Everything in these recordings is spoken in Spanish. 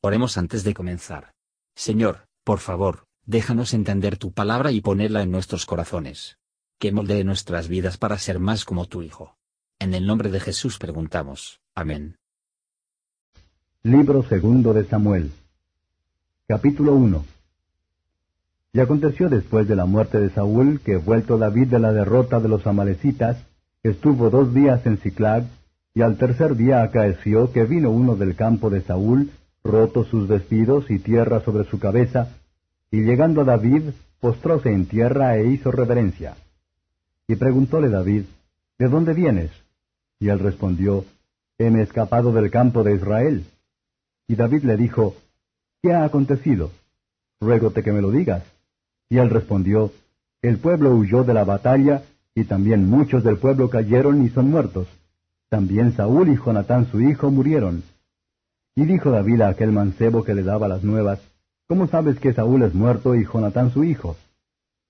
Oremos antes de comenzar. Señor, por favor, déjanos entender tu palabra y ponerla en nuestros corazones. Que moldee nuestras vidas para ser más como tu Hijo. En el nombre de Jesús preguntamos. Amén. Libro segundo de Samuel. Capítulo 1. Y aconteció después de la muerte de Saúl que vuelto David de la derrota de los amalecitas, estuvo dos días en Ciclag, y al tercer día acaeció que vino uno del campo de Saúl roto sus vestidos y tierra sobre su cabeza, y llegando a David, postróse en tierra e hizo reverencia. Y preguntóle David, ¿De dónde vienes? Y él respondió, Heme escapado del campo de Israel. Y David le dijo, ¿Qué ha acontecido? Ruégote que me lo digas. Y él respondió, El pueblo huyó de la batalla, y también muchos del pueblo cayeron y son muertos. También Saúl y Jonatán su hijo murieron. Y dijo David a aquel mancebo que le daba las nuevas, ¿Cómo sabes que Saúl es muerto y Jonatán su hijo?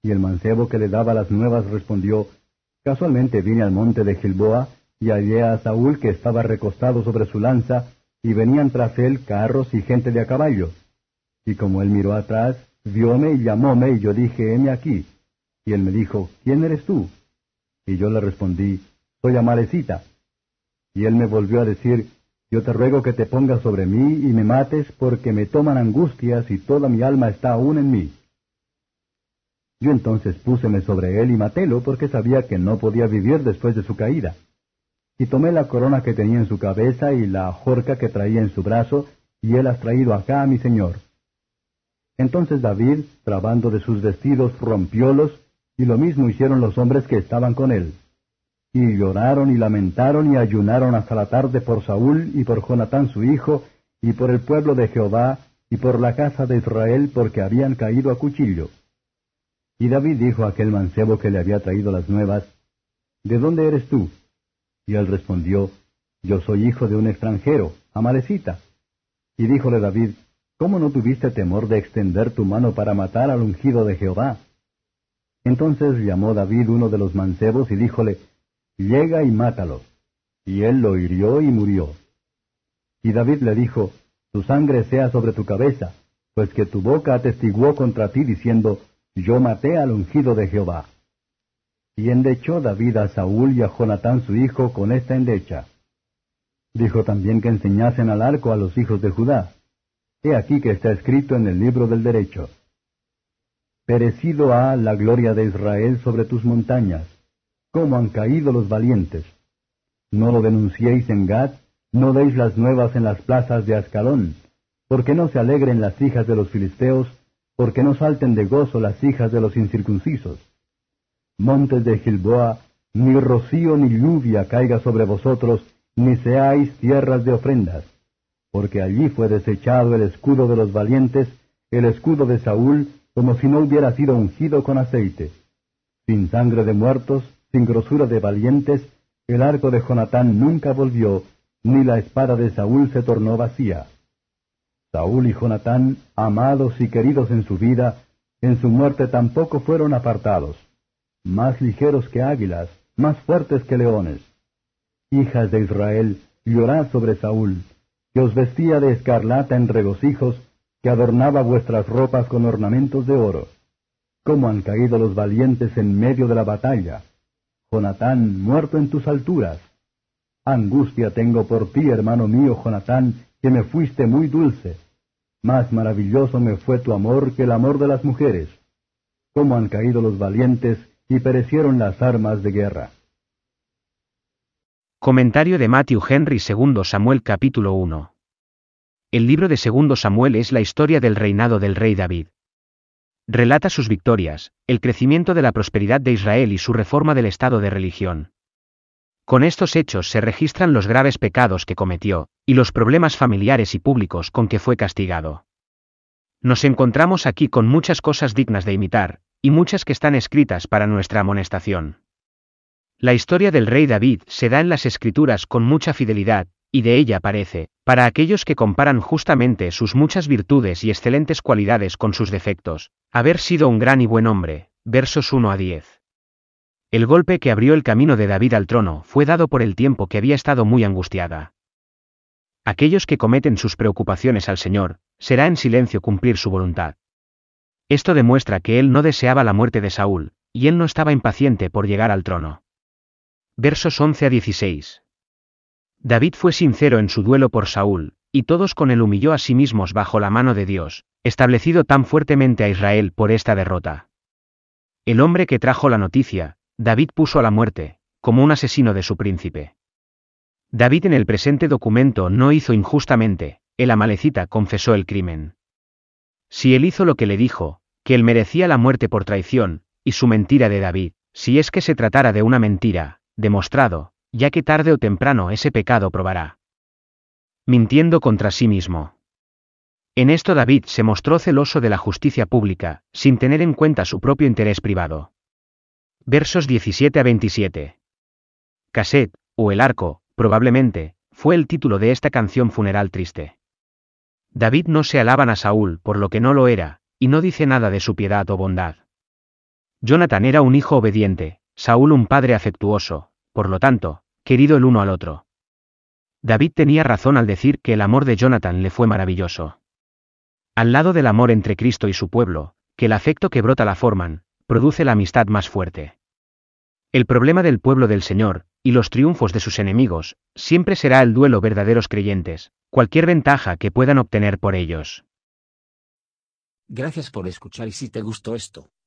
Y el mancebo que le daba las nuevas respondió, Casualmente vine al monte de Gilboa, y hallé a Saúl que estaba recostado sobre su lanza, y venían tras él carros y gente de a caballo. Y como él miró atrás, vióme y llamóme, y yo dije, heme aquí. Y él me dijo, ¿quién eres tú? Y yo le respondí, soy Amalecita. Y él me volvió a decir, yo te ruego que te pongas sobre mí y me mates, porque me toman angustias y toda mi alma está aún en mí. Yo entonces púseme sobre él y matélo, porque sabía que no podía vivir después de su caída. Y tomé la corona que tenía en su cabeza y la jorca que traía en su brazo, y él has traído acá a mi señor. Entonces David, trabando de sus vestidos, rompiólos, y lo mismo hicieron los hombres que estaban con él. Y lloraron y lamentaron y ayunaron hasta la tarde por Saúl y por Jonatán su hijo, y por el pueblo de Jehová, y por la casa de Israel, porque habían caído a cuchillo. Y David dijo a aquel mancebo que le había traído las nuevas, ¿De dónde eres tú? Y él respondió, Yo soy hijo de un extranjero, Amalecita. Y díjole David, ¿Cómo no tuviste temor de extender tu mano para matar al ungido de Jehová? Entonces llamó David uno de los mancebos y díjole, llega y mátalo. Y él lo hirió y murió. Y David le dijo, tu sangre sea sobre tu cabeza, pues que tu boca atestiguó contra ti diciendo, yo maté al ungido de Jehová. Y endechó David a Saúl y a Jonatán su hijo con esta endecha. Dijo también que enseñasen al arco a los hijos de Judá. He aquí que está escrito en el libro del derecho. Perecido ha la gloria de Israel sobre tus montañas cómo han caído los valientes. No lo denunciéis en Gad, no deis las nuevas en las plazas de Ascalón, porque no se alegren las hijas de los filisteos, porque no salten de gozo las hijas de los incircuncisos. Montes de Gilboa, ni rocío ni lluvia caiga sobre vosotros, ni seáis tierras de ofrendas, porque allí fue desechado el escudo de los valientes, el escudo de Saúl, como si no hubiera sido ungido con aceite. Sin sangre de muertos, sin grosura de valientes, el arco de Jonatán nunca volvió, ni la espada de Saúl se tornó vacía. Saúl y Jonatán, amados y queridos en su vida, en su muerte tampoco fueron apartados, más ligeros que águilas, más fuertes que leones. Hijas de Israel, llorad sobre Saúl, que os vestía de escarlata en regocijos, que adornaba vuestras ropas con ornamentos de oro. Cómo han caído los valientes en medio de la batalla, Jonatán, muerto en tus alturas. Angustia tengo por ti, hermano mío, Jonatán, que me fuiste muy dulce. Más maravilloso me fue tu amor que el amor de las mujeres. Cómo han caído los valientes y perecieron las armas de guerra. Comentario de Matthew Henry II Samuel capítulo 1. El libro de Segundo Samuel es la historia del reinado del rey David. Relata sus victorias, el crecimiento de la prosperidad de Israel y su reforma del estado de religión. Con estos hechos se registran los graves pecados que cometió, y los problemas familiares y públicos con que fue castigado. Nos encontramos aquí con muchas cosas dignas de imitar, y muchas que están escritas para nuestra amonestación. La historia del rey David se da en las escrituras con mucha fidelidad, y de ella parece, para aquellos que comparan justamente sus muchas virtudes y excelentes cualidades con sus defectos, haber sido un gran y buen hombre. Versos 1 a 10. El golpe que abrió el camino de David al trono fue dado por el tiempo que había estado muy angustiada. Aquellos que cometen sus preocupaciones al Señor, será en silencio cumplir su voluntad. Esto demuestra que él no deseaba la muerte de Saúl, y él no estaba impaciente por llegar al trono. Versos 11 a 16. David fue sincero en su duelo por Saúl, y todos con él humilló a sí mismos bajo la mano de Dios, establecido tan fuertemente a Israel por esta derrota. El hombre que trajo la noticia, David puso a la muerte, como un asesino de su príncipe. David en el presente documento no hizo injustamente, el amalecita confesó el crimen. Si él hizo lo que le dijo, que él merecía la muerte por traición, y su mentira de David, si es que se tratara de una mentira, demostrado, ya que tarde o temprano ese pecado probará. Mintiendo contra sí mismo. En esto David se mostró celoso de la justicia pública, sin tener en cuenta su propio interés privado. Versos 17 a 27. Cassette, o El Arco, probablemente, fue el título de esta canción funeral triste. David no se alaban a Saúl por lo que no lo era, y no dice nada de su piedad o bondad. Jonathan era un hijo obediente, Saúl un padre afectuoso, por lo tanto, querido el uno al otro. David tenía razón al decir que el amor de Jonathan le fue maravilloso. Al lado del amor entre Cristo y su pueblo, que el afecto que brota la forman, produce la amistad más fuerte. El problema del pueblo del Señor, y los triunfos de sus enemigos, siempre será el duelo verdaderos creyentes, cualquier ventaja que puedan obtener por ellos. Gracias por escuchar y si te gustó esto,